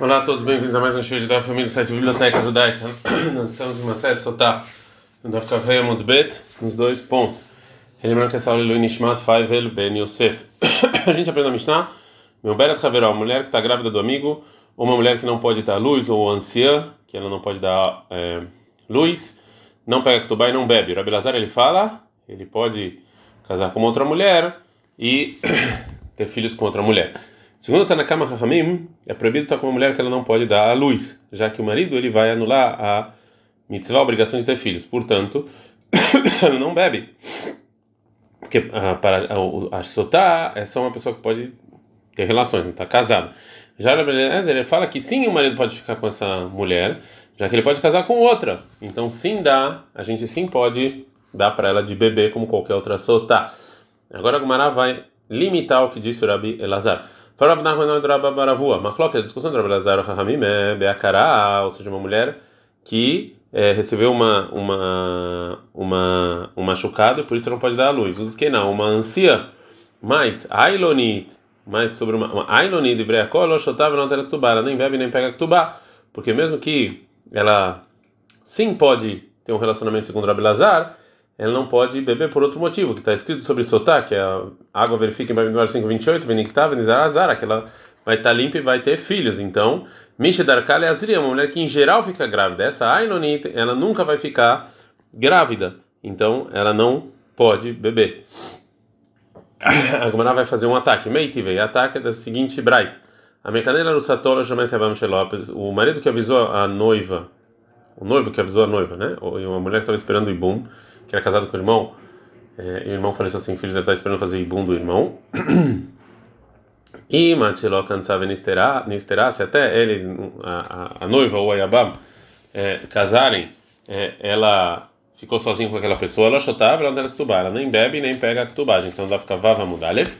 Olá a todos, bem-vindos a mais um show da família do site Biblioteca Judaica. Nós estamos em uma série Sotá, no Daf Kaveh Bet, nos dois pontos. Lembrando que essa aula é Lui Nishmat Faivel Ben Yosef. A gente aprende a Mishnah, meu Beret Haveró, uma mulher que está grávida do amigo, ou uma mulher que não pode dar luz, ou anciã, que ela não pode dar é, luz, não pega Ketubá e não bebe. O Rabi Lazar ele fala, ele pode casar com outra mulher e ter filhos com outra mulher. Segundo está na cama Rahamim, é proibido estar com uma mulher que ela não pode dar à luz, já que o marido ele vai anular a mitzvah, a obrigação de ter filhos. Portanto, ela não bebe. Porque a, para, a, a sotá é só uma pessoa que pode ter relações, não está casado. Já ele fala que sim, o marido pode ficar com essa mulher, já que ele pode casar com outra. Então, sim dá, a gente sim pode dar para ela de beber como qualquer outra sotá. Agora a Gumara vai limitar o que disse o Rabi Elazar. Farav Nachman Baravua. Machlok, a discussão do Rabelazar Rahamim é Beakará, ou seja, uma mulher que é, recebeu uma, uma, uma, um machucado e por isso não pode dar a luz. Os que não, uma anciã, mais Ailonit, mais sobre uma, Ailonit de Breakol, Oshotav não tem ela nem bebe nem pega Ktubá, porque mesmo que ela sim pode ter um relacionamento segundo Rabelazar, ela não pode beber por outro motivo, que está escrito sobre Sotá, que é a água verifica em Babinor 528, Veniktav, Nizarazara, que ela vai estar tá limpa e vai ter filhos. Então, Misha Darkale Azri é uma mulher que em geral fica grávida. Essa Ainonit, ela nunca vai ficar grávida. Então, ela não pode beber. A Gomara vai fazer um ataque. Meitive, ataque é da seguinte bright. A mecanela no Satola o marido que avisou a noiva, o noivo que avisou a noiva, né? Ou uma mulher que estava esperando o Ibum que era casado com o irmão, é, e o irmão faleceu assim, filhos está esperando fazer ibum do irmão. E Matilo cansava se até ele, a, a, noiva ou a Yabam, é, casarem, é, ela ficou sozinha com aquela pessoa, ela chotava, ela não era ketubá, ela nem bebe nem pega a ketubagem, então dá ficar vava mudalev.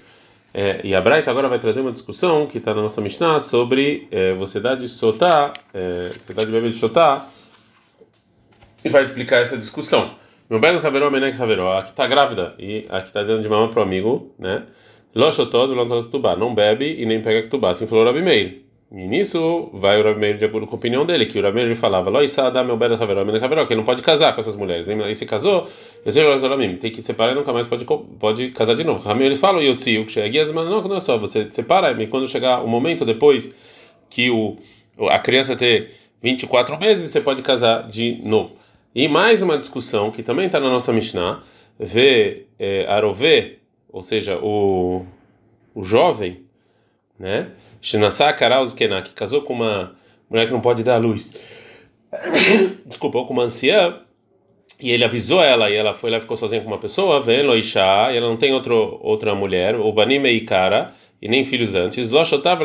É, e a Braita agora vai trazer uma discussão que está na nossa Mishnah sobre é, você dar de sotá, é, você dar de beber de sotá, e vai explicar essa discussão. Meu bem Haveró, Menek Haveró, aqui está grávida e aqui está dando de mamãe para o amigo, né? Loshotod, Lontotubá, não bebe e nem pega Ktubá, assim falou o Meir. E nisso vai o Rabi Meir de acordo com a opinião dele, que o Rabi Meir falava, Loisada, meu bem Haveró, Menek Haveró, que ele não pode casar com essas mulheres. Aí se casou, tem que separar e nunca mais pode, pode casar de novo. O Rabi ele fala, Yotzi, o que chega, mas não, não é só, você separa, e quando chegar o momento depois que o, a criança ter 24 meses, você pode casar de novo. E mais uma discussão que também está na nossa Mishnah, vê é, Arové, ou seja, o, o jovem, né? Shinasá Karaus Kená, que casou com uma mulher que não pode dar luz. Desculpa, com uma anciã, e ele avisou ela, e ela foi lá ficou sozinha com uma pessoa, vendo Loishá, e ela não tem outro, outra mulher, o Banime e Cara, e nem filhos antes, Loshotav,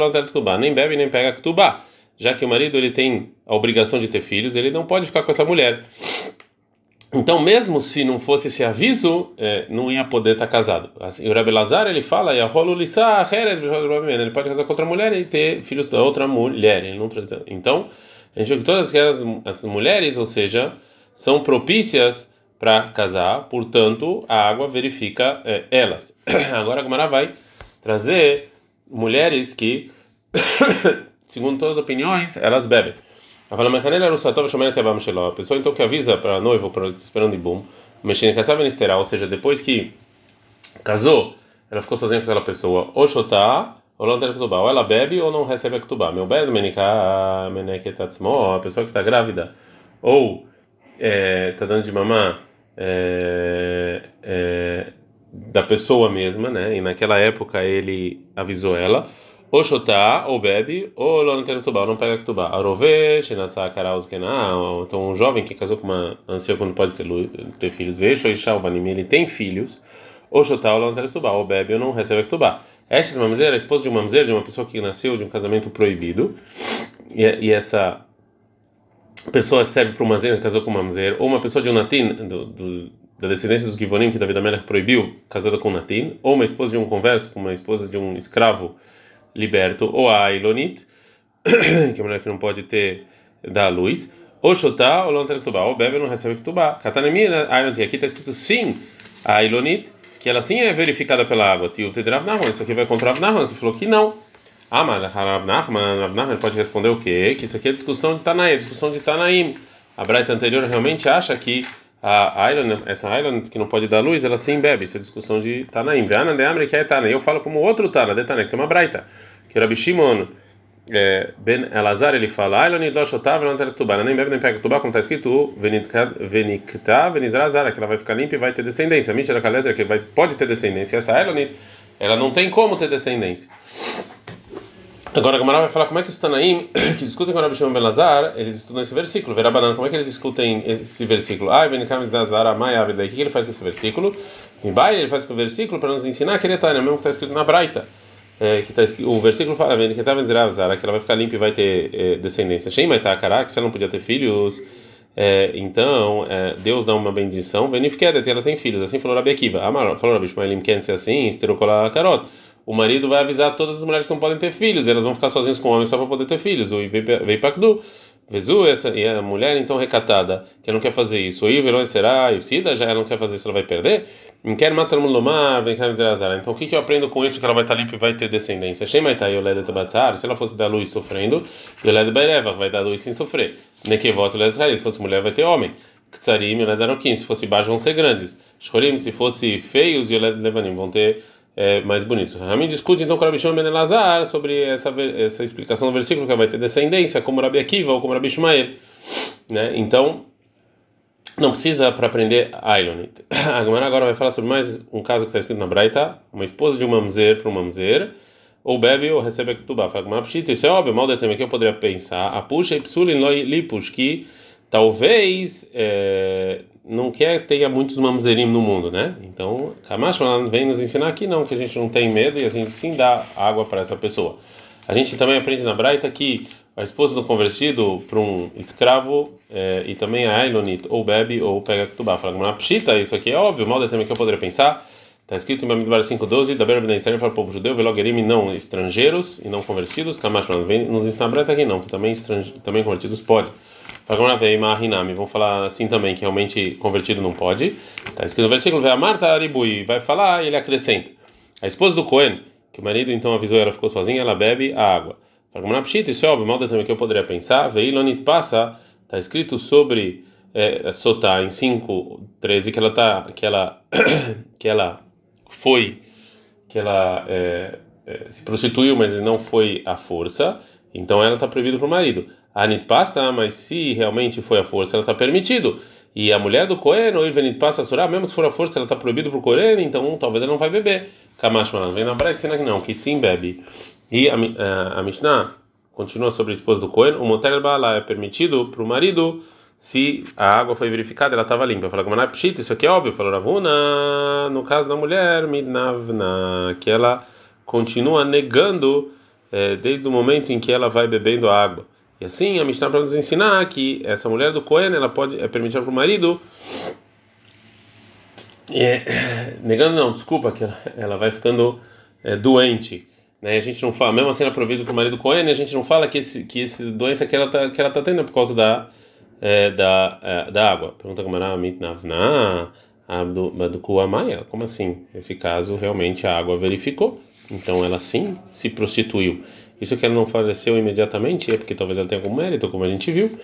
nem bebe nem pega Ktubá já que o marido ele tem a obrigação de ter filhos, ele não pode ficar com essa mulher. Então, mesmo se não fosse esse aviso, é, não ia poder estar casado. Assim, o Rebbe Lazar ele fala, ele pode casar com outra mulher e ter filhos da outra mulher. Não Então, a gente vê que todas aquelas as mulheres, ou seja, são propícias para casar, portanto, a água verifica é, elas. Agora a Gamara vai trazer mulheres que segundo todas as opiniões, elas bebem. A pessoa então que avisa para a noiva, para esperando em boom, ou seja, depois que casou, ela ficou sozinha com aquela pessoa, ou shotá, ou ou ela bebe ou não recebe a ketubá. Meu bem, a pessoa que está grávida, ou está dando de mamar é, é, da pessoa mesma, né? E naquela época ele avisou ela ou chotá, ou bebe, ou não tem tubá, não pega tubá. Arove, shenasa karaus kená. Então, um jovem que casou com uma anciã quando pode ter, ter filhos, vejo e shalvanim, ele tem filhos, ou chotá, ou não tem tubá, ou bebe, ou não recebe tubá. Esta de mamzer, a esposa de um mamzer, de uma pessoa que nasceu de um casamento proibido, e, e essa pessoa serve para um mamzer, casou com um mamzer, ou uma pessoa de um natin, do, do, da descendência dos Givonim, que David Amelech proibiu, casada com um natin, ou uma esposa de um converso, com uma esposa de um escravo liberto, ou a Ilonit, que é a mulher que não pode ter da luz, ou Shotá, ou Lontra Ktubá, ou bebe não recebe Ktubá. Katanemina, aqui está escrito sim, a Ilonit, que ela sim é verificada pela água. Tio Tedrav Nahon, isso aqui vai contra Rav que falou que não. Ah, mas Rav Nachman, Rav pode responder o quê? Que isso aqui é discussão de Tanaim, discussão de Tanaim. A Braita anterior realmente acha que a Iron, essa Iron que não pode dar luz, ela sim bebe. Isso é discussão de Tanaim. Veana de que é Tanaim. Eu falo como outro Tana, de Tanaim, que tem uma Braita. Que o Rabi Shimon é, Ben Elazar ele fala: Iron e não tem tubá. Nem bebe nem pega tubá, como está escrito: Venikta, Venizrazara, que ela vai ficar limpa e vai ter descendência. Mishra Kalezer, que vai, pode ter descendência. Essa Iron, ela não tem como ter descendência. Agora a Gamara vai falar como é que os Tanaim, que discutem com o Rabi Shimon eles estudam esse versículo. Verá banana, como é que eles discutem esse versículo? Ah, Ben Kamizazar, Amai, Avidai. O que ele faz com esse versículo? Em Bai, ele faz com o versículo para nos ensinar que ele está, mesmo que está escrito na Braita. É, que tá o versículo fala, Ben que estava que ela vai ficar limpa e vai ter é, descendência. Shema está que você não podia ter filhos. É, então, é, Deus dá uma bendição, Venifkedet, ela tem filhos. Assim falou Rabi Akiva. Amar, falou Rabi Shmaelim, quer ser assim, esterocolakarot. carota o marido vai avisar todas as mulheres que não podem ter filhos, elas vão ficar sozinhas com o homem só para poder ter filhos. O veio Pakdu. Vezu, essa e a mulher então recatada, que não quer fazer isso. O Iverão será, e Sida já ela não quer fazer isso, ela vai perder. Não quer matar mulomar, vem cá azar. Então o que, que eu aprendo com isso que ela vai estar limpa e vai ter descendência? Shemaitai tá Yoleda Tabatzar, se ela fosse dar luz sofrendo, Yoleda Baireva vai dar luz sem sofrer. Nekevot Yoleda Israel, se fosse mulher vai ter homem. Ktsarim Yoleda Aroquim, se fosse baixo vão ser grandes. Shkorim, se fosse feios, Yoleda Levanim vão ter é, mais bonitos. Ramin discute então com Rabi Shimon ben Elazar sobre essa, essa explicação do versículo que vai ter descendência, como Rabi Akiva ou como Rabi Shmael. Né? Então, não precisa para aprender Ailonit. A agora vai falar sobre mais um caso que está escrito na Braita: uma esposa de um mamzer para um mamzer, ou bebe ou recebe a ketubá. Isso é óbvio, mal de que eu poderia pensar. A puxa e psulin lipus, que talvez é, não quer que tenha muitos mamzerim no mundo, né? Então, Kamash vem nos ensinar aqui não, que a gente não tem medo e a gente sim dá água para essa pessoa. A gente também aprende na Braita que a esposa do convertido para um escravo é, e também a Ailonit ou bebe ou pega ketubá. Fala, uma pshita, isso aqui é óbvio, mal também que eu poderia pensar. Está escrito em Bamidbar 5.12, da Berba Israel para o povo judeu, velogerim não estrangeiros e não convertidos. Kamash vem nos ensinar a Braita aqui não, que também, também convertidos pode. Vamos falar assim também, que realmente convertido não pode. Está escrito no versículo: a Marta Aribui vai falar e ele acrescenta. A esposa do Cohen, que o marido então avisou ela ficou sozinha, ela bebe a água. Isso é óbvio, mal também que eu poderia pensar. Veilonit passa, está escrito sobre é, Sotá em 5, 13, que ela, tá, que ela, que ela foi, que ela é, é, se prostituiu, mas não foi à força. Então ela está proibida para o marido. Anit passa, mas se realmente foi a força, ela está permitido. E a mulher do Cohen, ou Ivenit passa a surar, mesmo se for a força, ela está proibida para o Cohen, então talvez ela não vai beber. Kamash Malan, vem na Braita que não, que sim bebe. E a, a, a Mishnah continua sobre a esposa do Cohen, o Motel Bala é permitido para o marido se a água foi verificada, ela estava limpa. Fala, Gamaná, pshit, isso aqui é óbvio. Falou, Ravuna, no caso da mulher, Midnavna, que ela continua negando é, desde o momento em que ela vai bebendo a água. E assim a Mishnah para nos ensinar que essa mulher do Cohen ela pode é permitida para o marido negando não, desculpa que ela, ela vai ficando é, doente, né? A gente não fala, mesmo assim ela é proibida para o marido Cohen, a gente não fala que esse que esse doença que ela tá que ela tá tendo é por causa da é, da é, da água. Pergunta como era mitnavna abdu amaya, como assim? Nesse caso realmente a água verificou, então ela sim se prostituiu. Isso que ela não faleceu imediatamente é porque talvez ela tenha algum mérito, como a gente viu.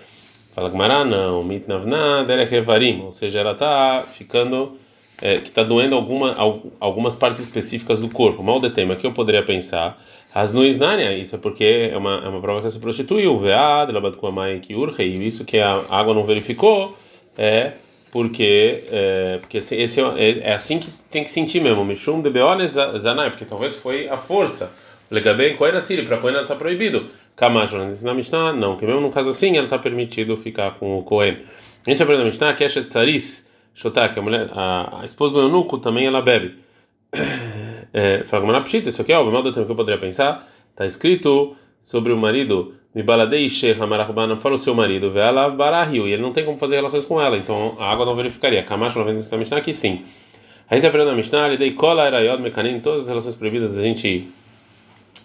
Fala Gmará, não, mitnavna derekevarim, ou seja, ela está ficando, é, que está doendo alguma, algumas partes específicas do corpo. Mal de tema que eu poderia pensar, as nuisnania, isso é porque é uma, é uma prova que ela se prostituiu, mãe que urge, isso que a água não verificou, é porque é, porque esse, esse é, é, assim que tem que sentir mesmo, mishum de beones zanai, porque talvez foi a força Legabem Kohen Assiri, para Kohen ela está proibido. Kamash, mas na Mishnah, não, que mesmo no caso assim ela está permitido ficar com o Kohen. A gente aprende na Mishnah que é Shetzaris Shotak, a, mulher, a, a esposa do eunuco também ela bebe. Fala pshita, isso aqui é óbvio, mal do tempo que eu poderia pensar. Está escrito sobre o marido, Mibaladei Sheikh Amarahbana, fala o seu marido, Ve'alav Barahil, e ele não tem como fazer relações com ela, então a água não verificaria. Kamash, vez na Mishnah, que sim. A gente aprende na Mishnah, ele dei cola, eraiod, mecanim, todas as relações proibidas a gente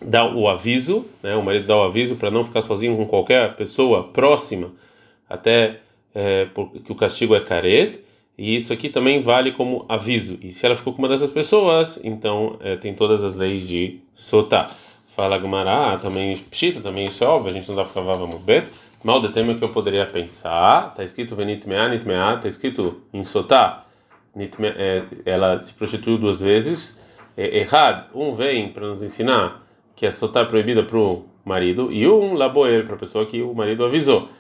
dá o aviso, né? O marido dá o aviso para não ficar sozinho com qualquer pessoa próxima, até é, porque o castigo é caret. E isso aqui também vale como aviso. E se ela ficou com uma dessas pessoas, então é, tem todas as leis de sotá. Fala Gumará, também Pshita, também isso é óbvio, a gente não dá para vamos ver. Mal de tema que eu poderia pensar, tá escrito Venit Mea, Nit Mea, tá escrito em Sotá, é, ela se prostituiu duas vezes. É, errado, um vem para nos ensinar que a Sotá é proibida para o marido, e um laboer para a pessoa que o marido avisou.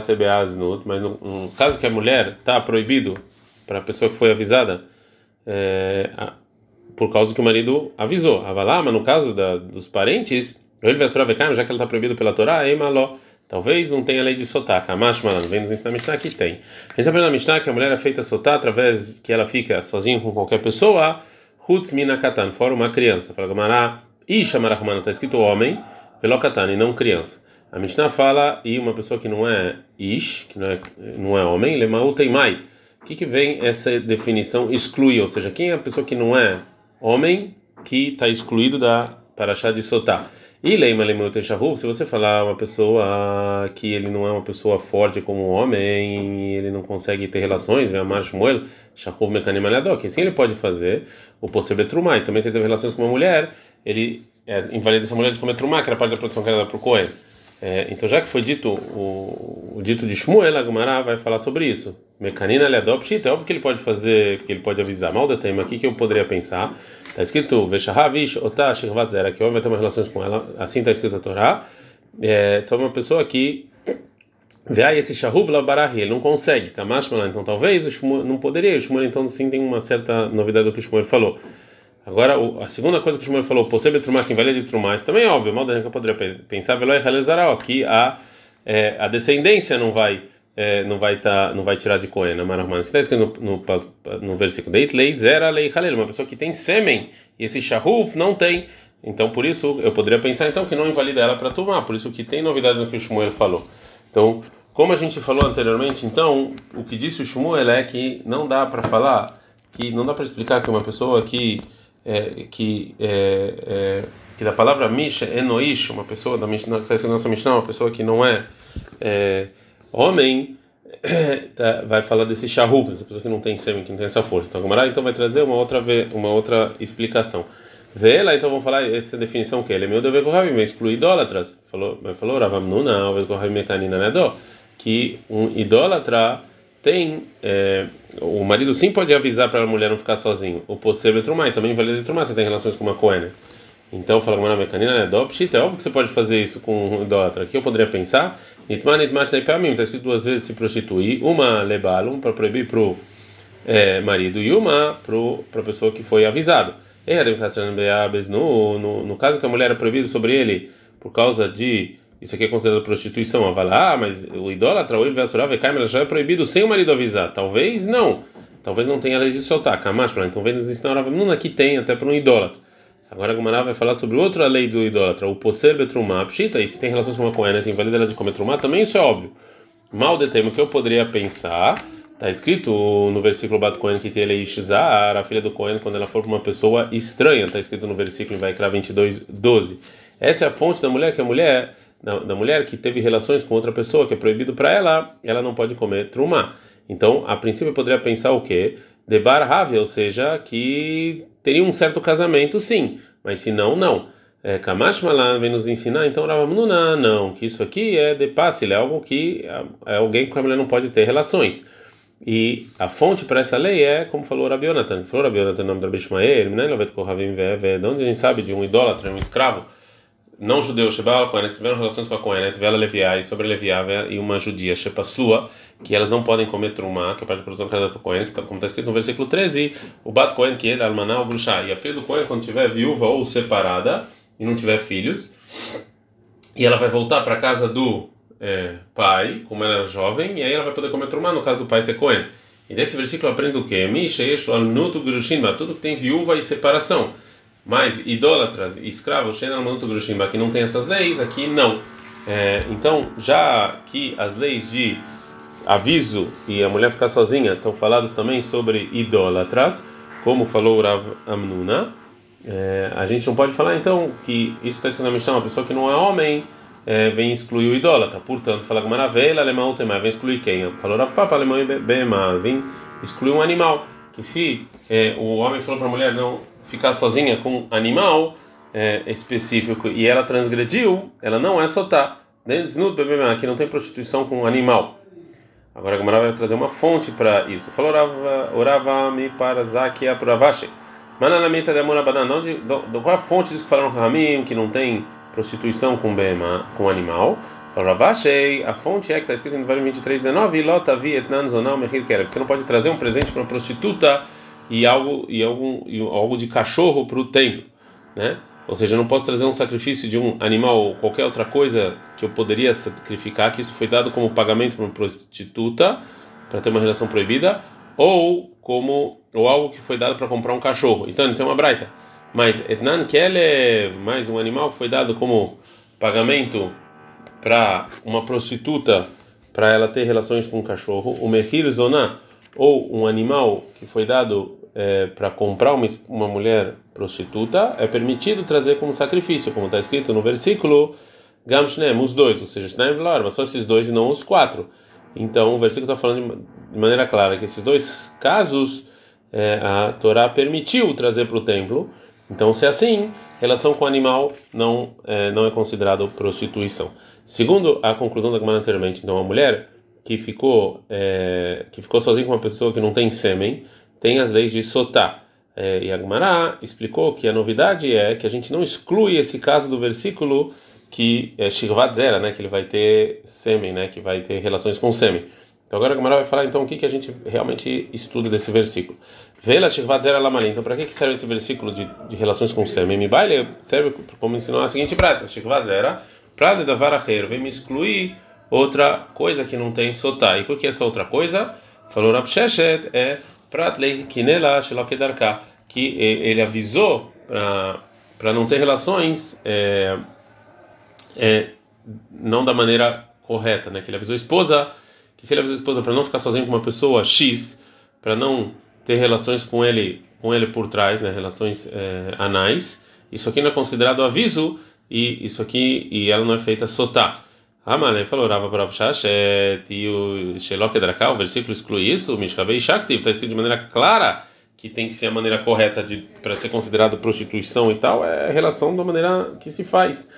Sebeaznut, mas no, no caso que a mulher está proibido para a pessoa que foi avisada, é, por causa que o marido avisou. Avalá, mas no caso da, dos parentes, ele vai já que ela está proibida pela Torá, Eimaló. Talvez não tenha lei de sotaque. Amash Malan, vem nos ensinar a Mishnah que tem. A aprende na Mishnah que a mulher é feita sotar através que ela fica sozinha com qualquer pessoa, Hutz Mina Katan, fora uma criança. Fala Gamará, Isha Marahmana, está escrito homem, Velo Katan, e não criança. A Mishnah fala, e uma pessoa que não é Ish, que não é, não é homem, Lemaú Teimai. O que, que vem essa definição exclui? Ou seja, quem é a pessoa que não é homem que está excluído da Parashá de Sotá. E Leima Leimut se você falar uma pessoa que ele não é uma pessoa forte como um homem, ele não consegue ter relações, vem a Marshmuel, Shahuv Mekanim Aliadó, que sim ele pode fazer o. E também se ele teve relações com uma mulher, ele é, invalida essa mulher de comer Trumá, que era parte da produção que era para o Cohen. É, então, já que foi dito o, o dito de Shmuel, a Gemara vai falar sobre isso. Mecanina le adopte, é óbvio que ele pode fazer, que ele pode avisar. Mal de tema aqui que eu poderia pensar. Está escrito Veshahavish otah shirvat zera, que o homem vai ter uma relações com ela. Assim está escrito a Torá. É, só uma pessoa que vê esse shahuv labarahi, ele não consegue. Kamashmalan, então talvez o Shmuel não poderia. O Shmuel então sim tem uma certa novidade do que o Shmuel falou. Agora, a segunda coisa que o Shmuel falou, possível trumar quem vale de trumar, isso também é óbvio, mal que eu poderia pensar, velho, é que a, é, a descendência não vai é, não vai tá, não vai tirar de Cohen, Marahman. Está escrito no, no, no versículo Deit lei zera lei halel, uma pessoa que tem sêmen e esse shahuf não tem. Então, por isso, eu poderia pensar então que não invalida ela para tomar, por isso que tem novidade no que o Shmuel falou. Então, como a gente falou anteriormente, então, o que disse o Shmuel é que não dá para falar, que não dá para explicar que uma pessoa que é, que é, é, que da palavra Misha, Enoish, uma pessoa da Mishnah, que faz a nossa Mishnah, uma pessoa que não é, é homem, tá, vai falar desse Shahuf, essa pessoa que não tem sêmen, que não tem essa força. Então, Gamara então vai trazer uma outra, uma outra explicação. Vê lá, então vamos falar essa definição que ele é meu dever com Rabi, exclui idólatras. Falou, falou Ravamnuna, que um idólatra tem é, o marido sim pode avisar para a mulher não ficar sozinho. O possível trumai também vale de trumar, você tem relações com uma coena. Então, fala uma mecanina, é dopshit, é óbvio que você pode fazer isso com um. Aqui eu poderia pensar, nitman nitmash mim está escrito duas vezes se prostituir, uma lebalum para proibir pro é, marido e uma para a pessoa que foi avisado. No, no, no caso que a mulher é proibida sobre ele por causa de isso aqui é considerado prostituição. Ah, mas o idólatra, o ela já é proibido sem o marido avisar. Talvez não. Talvez não tenha lei de soltar. Kamash, então vem nos ensinar não aqui tem até para um idólatra. Agora a Gumara vai falar sobre outra lei do idólatra, o poser betrumá. Pshita, e se tem relação com uma coena, tem validade de comer trumá, também isso é óbvio. Mal de tema que eu poderia pensar, está escrito no versículo Bat Cohen que tem ele a filha do Cohen, quando ela for para uma pessoa estranha, está escrito no versículo em Vaikra 22, 12. Essa é a fonte da mulher, que a mulher da, da, mulher que teve relações com outra pessoa, que é proibido para ela, ela não pode comer trumá. Então, a princípio, poderia pensar o quê? Debar Ravi, ou seja, que teria um certo casamento, sim, mas se não, não. É, Kamash Malan vem nos ensinar, então Ravamnuna, não, que isso aqui é de passe, é algo que é, é alguém com a mulher não pode ter relações. E a fonte para essa lei é, como falou Rabi Yonatan, falou Rabi Yonatan, nome do Rabi Ishmael, né? de onde a gente sabe de um idólatra, um escravo, não judeu, Shebal Kohen, que tiveram relações com a Kohen, tiveram Leviá e sobre Leviá e uma judia, Shepaslua, que elas não podem comer trumá, que é parte da produção criada por Kohen, que tá, como está escrito no versículo 13, o Bat Kohen, que ele, Almaná, o Bruxá, e a filha do Kohen, quando tiver viúva ou separada e não tiver filhos, e ela vai voltar para a casa do é, pai, como ela era jovem, e aí ela vai poder comer trumá, no caso do pai ser Kohen. E desse versículo aprende o Nutu, tudo que tem viúva e separação. Mas idólatras, escravos, que não tem essas leis, aqui não. É, então, já que as leis de aviso e a mulher ficar sozinha estão faladas também sobre idólatras, como falou Rav Amnuna, é, a gente não pode falar então que isso está escrito na uma pessoa que não é homem é, vem excluir o idólatra. Portanto, fala com Maravela, alemão tem mais, vem excluir quem? Falou Rav Papa, alemão e Bema, vem excluir um animal. Que se é, o homem falou para a mulher não ficar sozinha com animal, é, específico e ela transgrediu, ela não é sotá. Aqui não tem prostituição com um animal. Agora a Gamara vai trazer uma fonte para isso. Falou orava me para Zakia Pravashi. Mananamita de Amorabana, não de qual é a fonte disso que falaram Ramim que não tem prostituição com bema, com animal? Ravashei, a fonte é que está escrito em Devarim 23, 19, Lota vi etnan zonal mechir kereb. Você não pode trazer um presente para uma prostituta e algo e algum e algo de cachorro para o templo, né? Ou seja, eu não posso trazer um sacrifício de um animal ou qualquer outra coisa que eu poderia sacrificar, que isso foi dado como pagamento para uma prostituta para ter uma relação proibida, ou como ou algo que foi dado para comprar um cachorro. Então, tem uma braita. Mas etnan kelev, mais um animal que foi dado como pagamento para uma prostituta para ela ter relações com um cachorro, o mehir zoná ou um animal que foi dado é, para comprar uma, uma mulher prostituta, é permitido trazer como sacrifício, como está escrito no versículo Gamshnem, os dois, ou seja, Shnaim mas só esses dois e não os quatro. Então o versículo está falando de maneira clara que esses dois casos é, a Torá permitiu trazer para o templo. Então, se é assim, relação com o animal não é, não é considerado prostituição. Segundo a conclusão da Gemara anteriormente, então a mulher que ficou é, que ficou sozinha com uma pessoa que não tem sêmen tem as leis de sotá. É, e a Gemara explicou que a novidade é que a gente não exclui esse caso do versículo que é Shirvat Zera, né, que ele vai ter sêmen, né, que vai ter relações com sêmen. Então agora a Gemara vai falar então o que, que a gente realmente estuda desse versículo. Vela Shirvat Zera Lamarim. Então para que, que serve esse versículo de, de relações com sêmen? Me baile serve como ensinou a seguinte prática. Shirvat Zera, Prada da Varacheiro, vem me excluir outra coisa que não tem sotá. E por que essa outra coisa? Falou Rav Sheshet, é Pratlei Kinela Shelokedarka, que ele avisou para não ter relações é, é, não da maneira correta, né? Que ele avisou a esposa que se ele avisou a esposa para não ficar sozinho com uma pessoa X, para não ter relações com ele com ele por trás, né? Relações é, anais, isso aqui não é considerado aviso e isso aqui e ela não é feita sotá. Mas ele falou, Rava para e o Shelok Edrakal, o versículo exclui isso, Mishkavei Shaktiv, está escrito de maneira clara que tem que ser a maneira correta para ser considerado prostituição e tal, é a relação da maneira que se faz.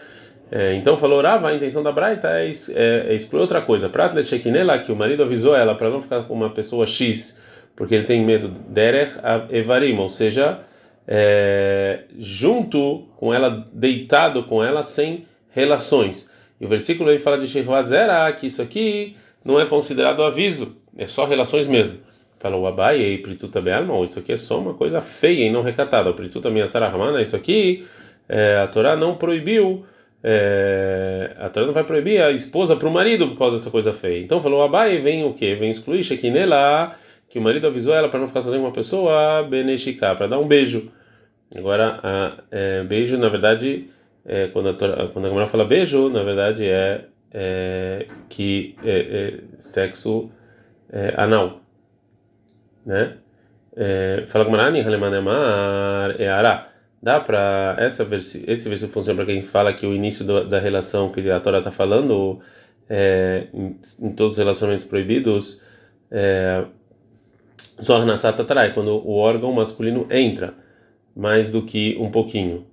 É, então falou, Rava, a intenção da Braita é, é, é excluir outra coisa. Pratle Shekinela, que o marido avisou ela para não ficar com uma pessoa X, porque ele tem medo Derech Evarim, ou seja, é, junto com ela, deitado com ela, sem relações. E o versículo aí fala de Shehvat Zera, que isso aqui não é considerado aviso, é só relações mesmo. Falou Abai e Prituta Be'alma, isso aqui é só uma coisa feia e não recatada. O Prituta Miasarahmana, isso aqui é, a Torá não proibiu, é, a Torá não vai proibir a esposa para o marido por causa dessa coisa feia. Então falou Abai, vem o que? Vem excluir Shekinela, que o marido avisou ela para não ficar sozinha com uma pessoa, Beneshika, para dar um beijo. Agora, a, é, beijo, na verdade, é, quando, a, quando a fala beijo, na verdade é, é que é, é sexo é, anal, né? É, fala Gemara, é ara. Dá para essa versi, esse versículo funciona para quem fala que o início do, da relação que a Torá está falando em, em, todos os relacionamentos proibidos é, Zohar trai quando o órgão masculino entra mais do que um pouquinho.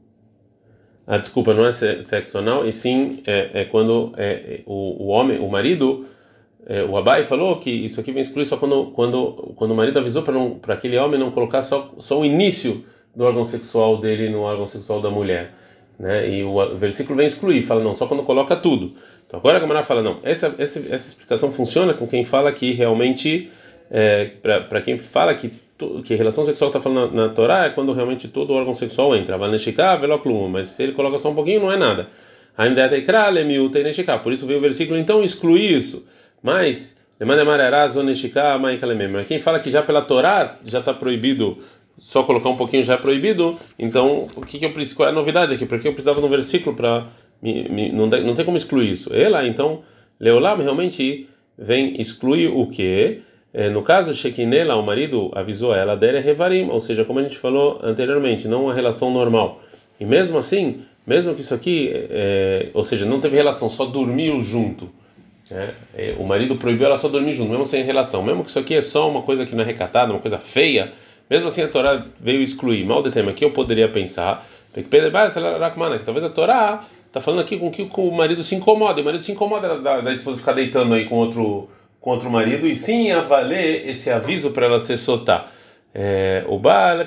A desculpa não é sexo anal, e sim é, é quando é, é, o, o homem, o marido, é, o Abai falou que isso aqui vem excluir só quando, quando, quando o marido avisou para aquele homem não colocar só, só o início do órgão sexual dele no órgão sexual da mulher. Né? E o versículo vem excluir, fala não, só quando coloca tudo. Então agora a Gamara fala não, essa, essa, essa explicação funciona com quem fala que realmente, é, para quem fala que que relação sexual está falando na, na, Torá é quando realmente todo órgão sexual entra. Mas se ele coloca só um pouquinho, não é nada. Por isso veio o versículo, então exclui isso. Mas, quem fala que já pela Torá já está proibido, só colocar um pouquinho já é proibido, então o que, que eu preciso? Qual é a novidade aqui? Porque eu precisava de um versículo para. Não, não tem como excluir isso. Ela, então, Leolam realmente vem excluir o que? É, no caso, Shekinela, o marido avisou ela, dere revarim, ou seja, como a gente falou anteriormente, não uma relação normal. E mesmo assim, mesmo que isso aqui, é, ou seja, não teve relação, só dormiu junto. É, é, o marido proibiu ela só dormir junto, mesmo sem relação. Mesmo que isso aqui é só uma coisa que não é recatada, uma coisa feia, mesmo assim a Torá veio excluir. Mal de tema que eu poderia pensar que talvez a Torá está falando aqui com que o marido se incomoda, e o marido se incomoda da, da esposa ficar deitando aí com outro, com outro marido, e sim a valer esse aviso para ela se soltar. É, o Baal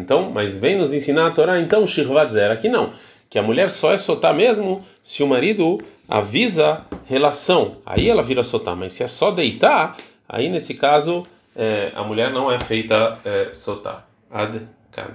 Então, mas vem nos ensinar a Torá, então, Shirvat Zer, aqui não, que a mulher só é soltar mesmo se o marido avisa relação, aí ela vira soltar, mas se é só deitar, aí nesse caso é, a mulher não é feita é, soltar. Ad -kan.